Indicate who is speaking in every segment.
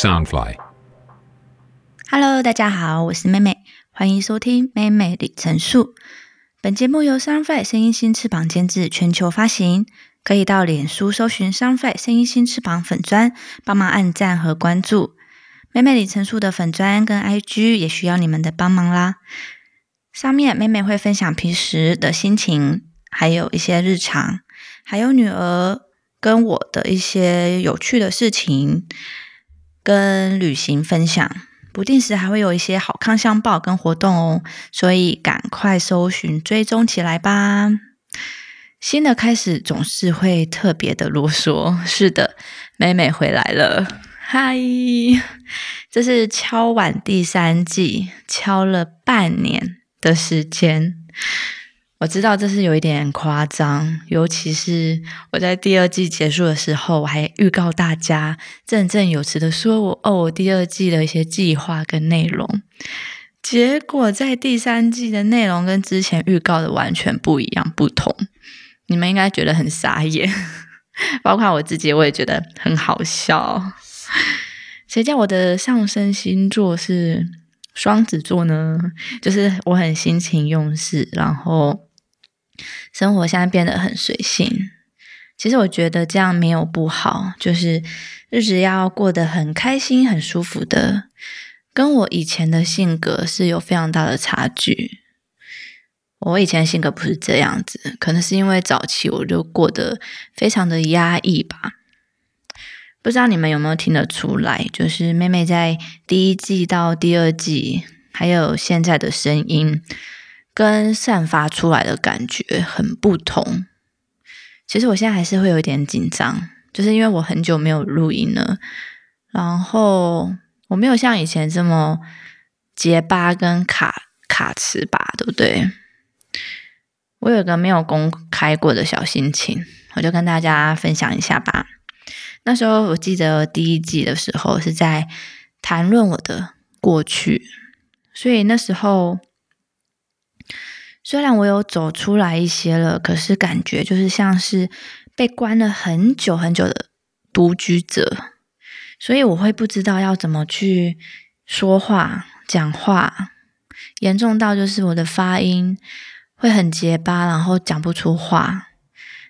Speaker 1: Soundfly，Hello，大家好，我是妹妹，欢迎收听妹妹里程数。本节目由 Soundfly 声音新翅膀监制，全球发行。可以到脸书搜寻 Soundfly 声音新翅膀粉砖，帮忙按赞和关注。妹妹里程数的粉砖跟 IG 也需要你们的帮忙啦。上面妹妹会分享平时的心情，还有一些日常，还有女儿跟我的一些有趣的事情，跟旅行分享。不定时还会有一些好康相报跟活动哦，所以赶快搜寻追踪起来吧。新的开始总是会特别的啰嗦。是的，妹妹回来了，嗨！这是敲碗第三季，敲了半年。的时间，我知道这是有一点夸张，尤其是我在第二季结束的时候，我还预告大家，振振有词的说我哦，我第二季的一些计划跟内容，结果在第三季的内容跟之前预告的完全不一样，不同，你们应该觉得很傻眼，包括我自己，我也觉得很好笑。谁叫我的上升星座是？双子座呢，就是我很心情用事，然后生活现在变得很随性。其实我觉得这样没有不好，就是日子要过得很开心、很舒服的，跟我以前的性格是有非常大的差距。我以前性格不是这样子，可能是因为早期我就过得非常的压抑吧。不知道你们有没有听得出来，就是妹妹在第一季到第二季，还有现在的声音，跟散发出来的感觉很不同。其实我现在还是会有点紧张，就是因为我很久没有录音了，然后我没有像以前这么结巴跟卡卡词吧，对不对？我有个没有公开过的小心情，我就跟大家分享一下吧。那时候我记得第一季的时候是在谈论我的过去，所以那时候虽然我有走出来一些了，可是感觉就是像是被关了很久很久的独居者，所以我会不知道要怎么去说话、讲话，严重到就是我的发音会很结巴，然后讲不出话。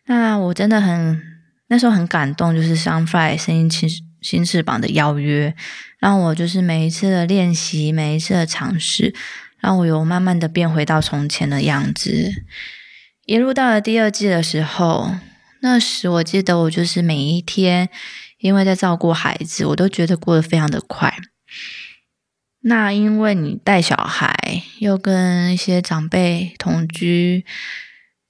Speaker 1: 那我真的很。那时候很感动，就是 Sunfly 声音新新翅膀的邀约，让我就是每一次的练习，每一次的尝试，让我有慢慢的变回到从前的样子。一路到了第二季的时候，那时我记得我就是每一天，因为在照顾孩子，我都觉得过得非常的快。那因为你带小孩，又跟一些长辈同居。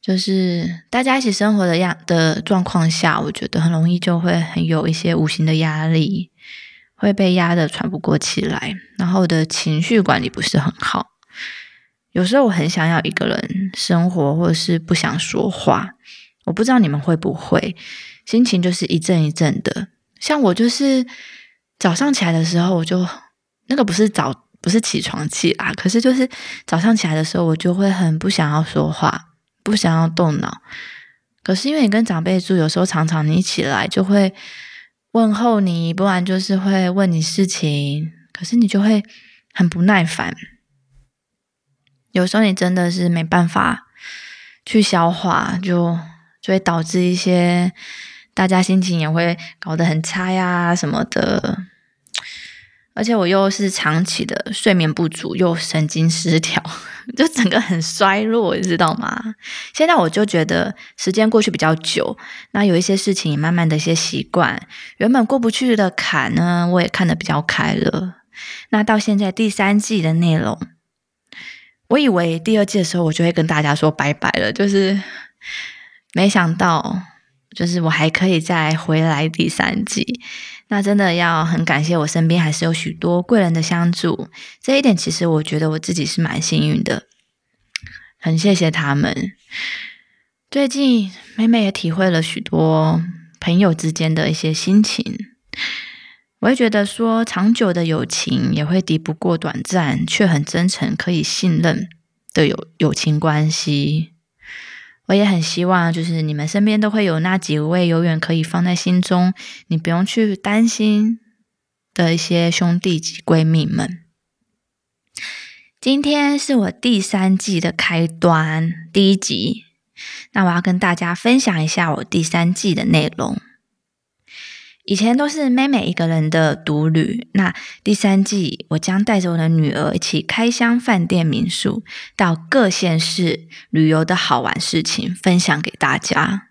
Speaker 1: 就是大家一起生活的样的状况下，我觉得很容易就会很有一些无形的压力，会被压得喘不过气来，然后我的情绪管理不是很好。有时候我很想要一个人生活，或者是不想说话。我不知道你们会不会，心情就是一阵一阵的。像我就是早上起来的时候，我就那个不是早不是起床气啊，可是就是早上起来的时候，我就会很不想要说话。不想要动脑，可是因为你跟长辈住，有时候常常你一起来就会问候你，不然就是会问你事情，可是你就会很不耐烦。有时候你真的是没办法去消化，就就会导致一些大家心情也会搞得很差呀什么的。而且我又是长期的睡眠不足，又神经失调，就整个很衰弱，你知道吗？现在我就觉得时间过去比较久，那有一些事情也慢慢的一些习惯，原本过不去的坎呢，我也看得比较开了。那到现在第三季的内容，我以为第二季的时候我就会跟大家说拜拜了，就是没想到，就是我还可以再回来第三季。那真的要很感谢我身边还是有许多贵人的相助，这一点其实我觉得我自己是蛮幸运的，很谢谢他们。最近妹妹也体会了许多朋友之间的一些心情，我会觉得说长久的友情也会敌不过短暂却很真诚、可以信任的友友情关系。我也很希望，就是你们身边都会有那几位永远可以放在心中，你不用去担心的一些兄弟及闺蜜们。今天是我第三季的开端，第一集。那我要跟大家分享一下我第三季的内容。以前都是妹妹一个人的独旅，那第三季我将带着我的女儿一起开箱饭店民宿，到各县市旅游的好玩事情分享给大家。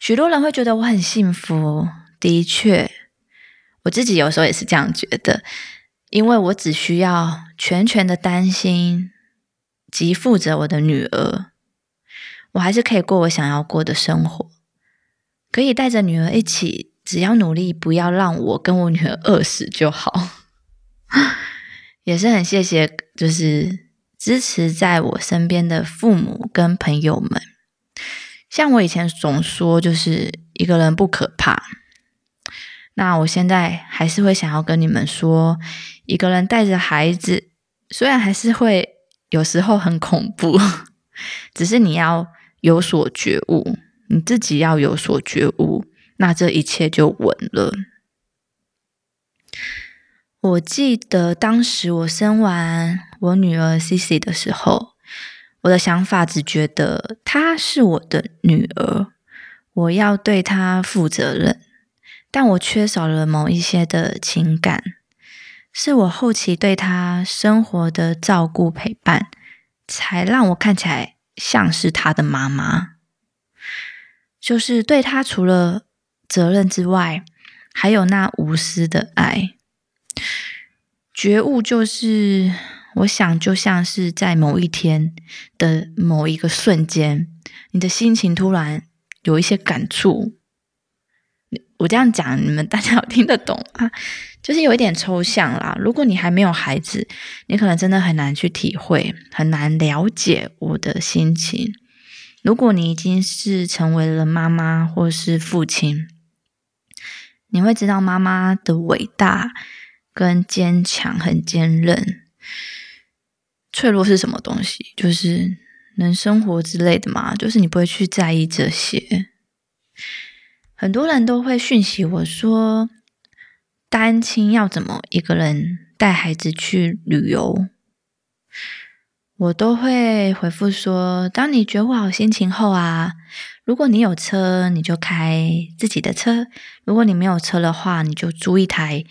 Speaker 1: 许多人会觉得我很幸福，的确，我自己有时候也是这样觉得，因为我只需要全权的担心及负责我的女儿，我还是可以过我想要过的生活，可以带着女儿一起。只要努力，不要让我跟我女儿饿死就好。也是很谢谢，就是支持在我身边的父母跟朋友们。像我以前总说，就是一个人不可怕。那我现在还是会想要跟你们说，一个人带着孩子，虽然还是会有时候很恐怖，只是你要有所觉悟，你自己要有所觉悟。那这一切就稳了。我记得当时我生完我女儿 C C 的时候，我的想法只觉得她是我的女儿，我要对她负责任，但我缺少了某一些的情感，是我后期对她生活的照顾陪伴，才让我看起来像是她的妈妈，就是对她除了。责任之外，还有那无私的爱。觉悟就是，我想就像是在某一天的某一个瞬间，你的心情突然有一些感触。我这样讲，你们大家有听得懂啊？就是有一点抽象啦。如果你还没有孩子，你可能真的很难去体会，很难了解我的心情。如果你已经是成为了妈妈或是父亲，你会知道妈妈的伟大跟坚强，很坚韧。脆弱是什么东西？就是能生活之类的嘛。就是你不会去在意这些。很多人都会讯息我说，单亲要怎么一个人带孩子去旅游？我都会回复说：当你觉悟好心情后啊。如果你有车，你就开自己的车；如果你没有车的话，你就租一台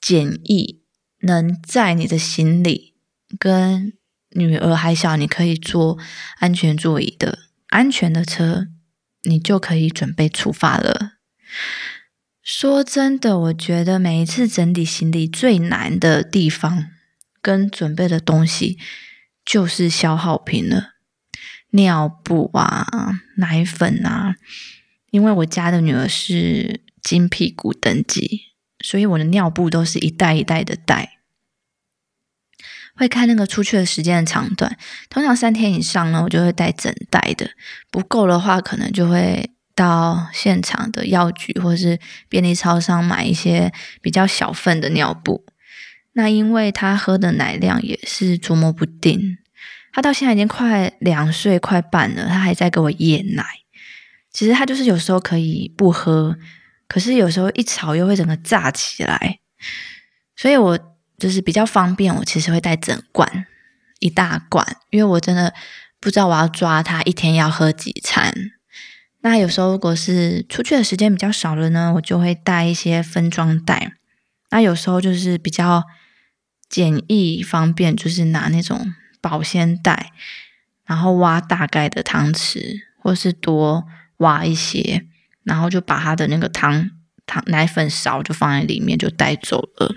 Speaker 1: 简易能载你的行李跟女儿还小，你可以坐安全座椅的安全的车，你就可以准备出发了。说真的，我觉得每一次整理行李最难的地方跟准备的东西，就是消耗品了。尿布啊，奶粉啊，因为我家的女儿是金屁股等级，所以我的尿布都是一袋一袋的带。会看那个出去的时间的长短，通常三天以上呢，我就会带整袋的；不够的话，可能就会到现场的药局或是便利超商买一些比较小份的尿布。那因为他喝的奶量也是捉摸不定。他到现在已经快两岁快半了，他还在给我夜奶。其实他就是有时候可以不喝，可是有时候一吵又会整个炸起来。所以我就是比较方便，我其实会带整罐一大罐，因为我真的不知道我要抓他一天要喝几餐。那有时候如果是出去的时间比较少了呢，我就会带一些分装袋。那有时候就是比较简易方便，就是拿那种。保鲜袋，然后挖大概的汤匙，或是多挖一些，然后就把他的那个汤汤奶粉勺就放在里面，就带走了。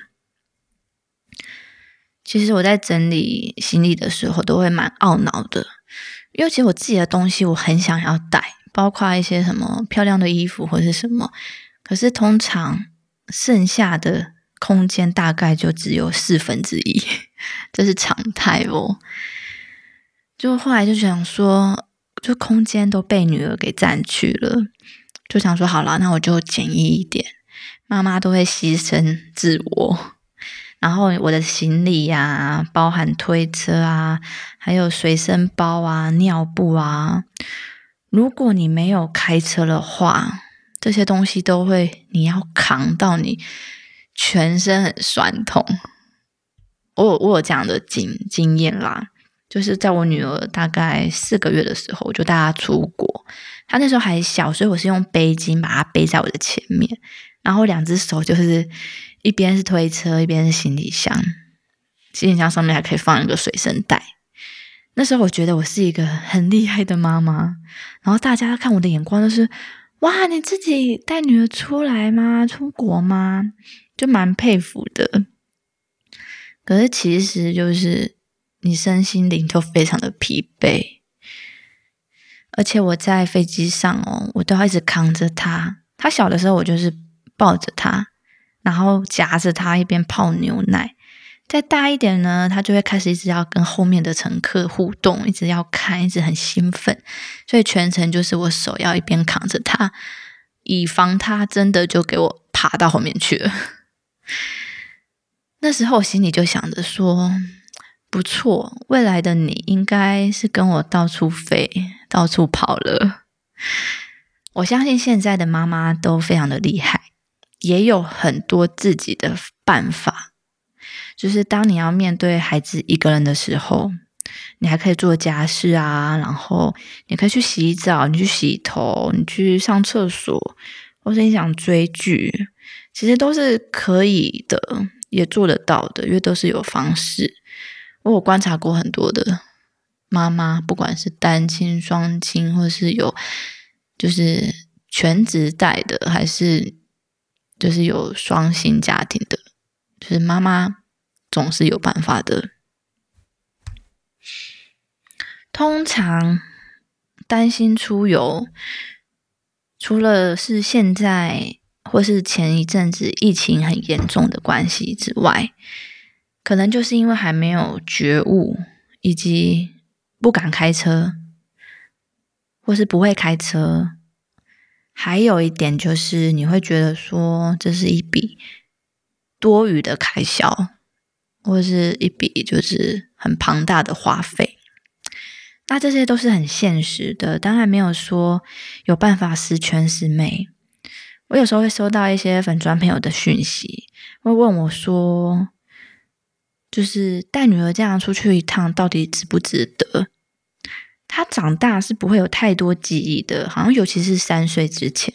Speaker 1: 其实我在整理行李的时候，都会蛮懊恼的，因为其实我自己的东西我很想要带，包括一些什么漂亮的衣服或是什么，可是通常剩下的空间大概就只有四分之一。这是常态哦。就后来就想说，就空间都被女儿给占去了，就想说好了，那我就简易一点。妈妈都会牺牲自我，然后我的行李呀，包含推车啊，还有随身包啊、尿布啊。如果你没有开车的话，这些东西都会你要扛到你全身很酸痛。我有我有这样的经经验啦，就是在我女儿大概四个月的时候，我就带她出国。她那时候还小，所以我是用背巾把她背在我的前面，然后两只手就是一边是推车，一边是行李箱，行李箱上面还可以放一个随身带。那时候我觉得我是一个很厉害的妈妈，然后大家看我的眼光都是：哇，你自己带女儿出来吗？出国吗？就蛮佩服的。可是其实就是你身心灵都非常的疲惫，而且我在飞机上哦，我都要一直扛着他。他小的时候，我就是抱着他，然后夹着他一边泡牛奶。再大一点呢，他就会开始一直要跟后面的乘客互动，一直要看，一直很兴奋。所以全程就是我手要一边扛着他，以防他真的就给我爬到后面去了。那时候我心里就想着说：“不错，未来的你应该是跟我到处飞、到处跑了。”我相信现在的妈妈都非常的厉害，也有很多自己的办法。就是当你要面对孩子一个人的时候，你还可以做家事啊，然后你可以去洗澡、你去洗头、你去上厕所，或是你想追剧，其实都是可以的。也做得到的，因为都是有方式。我有观察过很多的妈妈，不管是单亲、双亲，或是有就是全职带的，还是就是有双薪家庭的，就是妈妈总是有办法的。通常担心出游，除了是现在。或是前一阵子疫情很严重的关系之外，可能就是因为还没有觉悟，以及不敢开车，或是不会开车。还有一点就是，你会觉得说这是一笔多余的开销，或是一笔就是很庞大的花费。那这些都是很现实的，当然没有说有办法十全十美。我有时候会收到一些粉砖朋友的讯息，会问我说：“就是带女儿这样出去一趟，到底值不值得？她长大是不会有太多记忆的，好像尤其是三岁之前。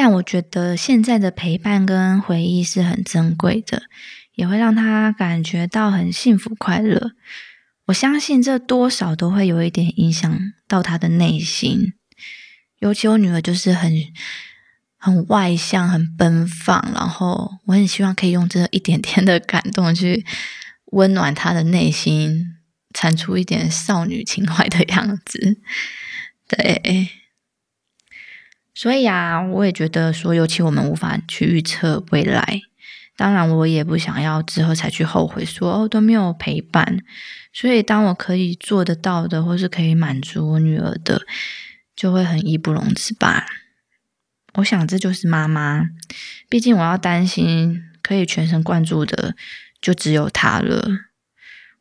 Speaker 1: 但我觉得现在的陪伴跟回忆是很珍贵的，也会让她感觉到很幸福快乐。我相信这多少都会有一点影响到她的内心。”尤其我女儿就是很很外向、很奔放，然后我很希望可以用这一点点的感动去温暖她的内心，产出一点少女情怀的样子。对，所以啊，我也觉得说，尤其我们无法去预测未来，当然我也不想要之后才去后悔说哦都没有陪伴。所以，当我可以做得到的，或是可以满足我女儿的。就会很义不容辞吧。我想这就是妈妈，毕竟我要担心可以全神贯注的就只有她了。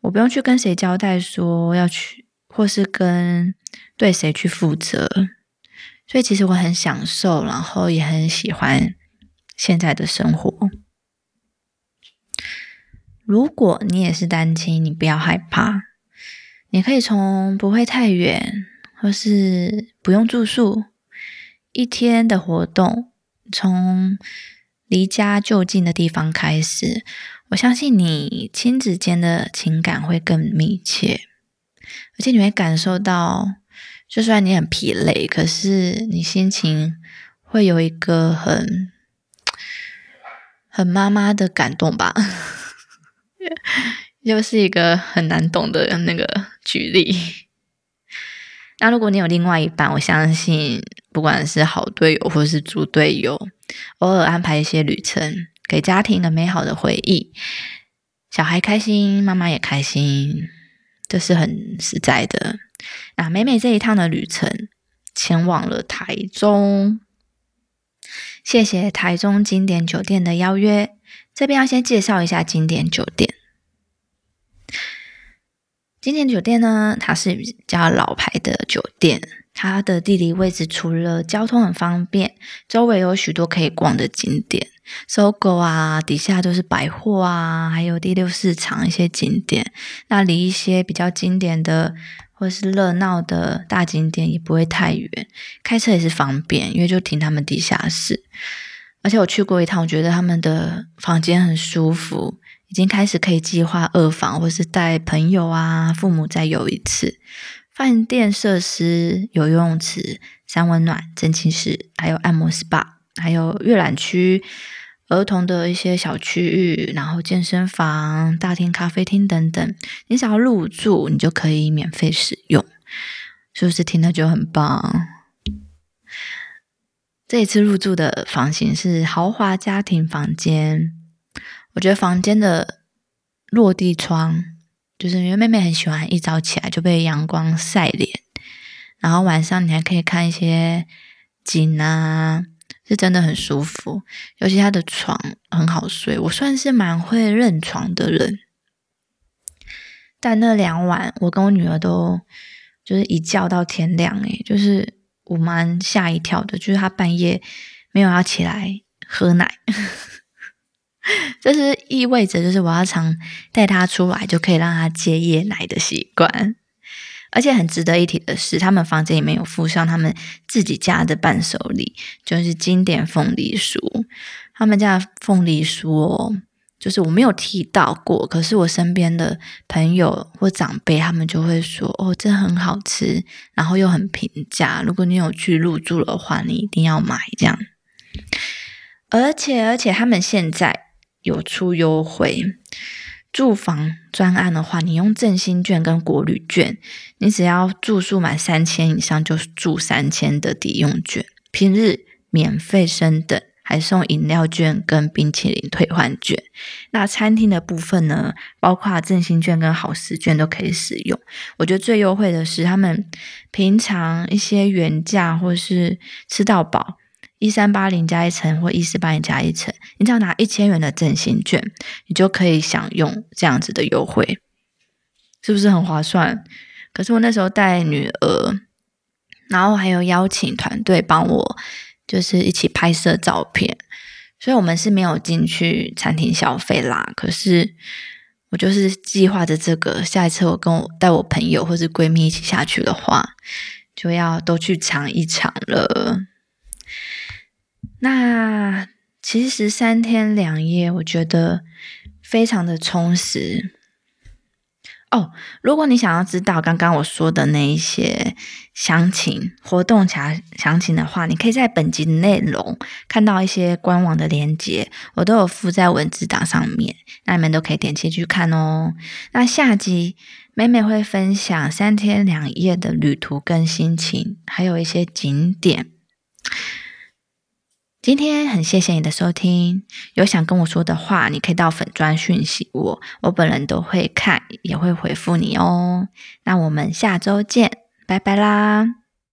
Speaker 1: 我不用去跟谁交代说要去，或是跟对谁去负责。所以其实我很享受，然后也很喜欢现在的生活。如果你也是单亲，你不要害怕，你可以从不会太远。或是不用住宿，一天的活动，从离家就近的地方开始，我相信你亲子间的情感会更密切，而且你会感受到，就算你很疲累，可是你心情会有一个很很妈妈的感动吧，又是一个很难懂的那个举例。那如果你有另外一半，我相信不管是好队友或是猪队友，偶尔安排一些旅程，给家庭的美好的回忆，小孩开心，妈妈也开心，这是很实在的。那美美这一趟的旅程，前往了台中，谢谢台中经典酒店的邀约，这边要先介绍一下经典酒店。经典酒店呢，它是比较老牌的酒店，它的地理位置除了交通很方便，周围有许多可以逛的景点，搜狗啊，底下都是百货啊，还有第六市场一些景点。那离一些比较经典的或是热闹的大景点也不会太远，开车也是方便，因为就停他们地下室。而且我去过一趟，我觉得他们的房间很舒服，已经开始可以计划二房，或是带朋友啊、父母再游一次。饭店设施有游泳池、三温暖、蒸汽室，还有按摩 SPA，还有阅览区、儿童的一些小区域，然后健身房、大厅、咖啡厅等等。你想要入住，你就可以免费使用，是不是听了就很棒？这一次入住的房型是豪华家庭房间，我觉得房间的落地窗。就是因为妹妹很喜欢一早起来就被阳光晒脸，然后晚上你还可以看一些景啊，是真的很舒服。尤其他的床很好睡，我算是蛮会认床的人。但那两晚我跟我女儿都就是一觉到天亮，诶就是我蛮吓一跳的，就是她半夜没有要起来喝奶。这是意味着，就是我要常带他出来，就可以让他接夜奶的习惯。而且很值得一提的是，他们房间里面有附上他们自己家的伴手礼，就是经典凤梨酥。他们家凤梨酥哦，就是我没有提到过，可是我身边的朋友或长辈他们就会说：“哦，这很好吃，然后又很平价。如果你有去入住的话，你一定要买这样。”而且，而且他们现在。有出优惠，住房专案的话，你用振兴券跟国旅券，你只要住宿满三千以上，就住三千的抵用券，平日免费升等，还送饮料券跟冰淇淋退换券。那餐厅的部分呢，包括振兴券跟好食券都可以使用。我觉得最优惠的是，他们平常一些原价或是吃到饱。一三八零加一层或一四八零加一层，你只要拿一千元的振兴券，你就可以享用这样子的优惠，是不是很划算？可是我那时候带女儿，然后还有邀请团队帮我，就是一起拍摄照片，所以我们是没有进去餐厅消费啦。可是我就是计划着这个，下一次我跟我带我朋友或是闺蜜一起下去的话，就要都去尝一尝了。那其实三天两夜，我觉得非常的充实哦。如果你想要知道刚刚我说的那一些详情、活动详详情的话，你可以在本集内容看到一些官网的链接，我都有附在文字档上面，那你们都可以点进去看哦。那下集美美会分享三天两夜的旅途跟心情，还有一些景点。今天很谢谢你的收听，有想跟我说的话，你可以到粉砖讯息我，我本人都会看，也会回复你哦。那我们下周见，拜拜啦。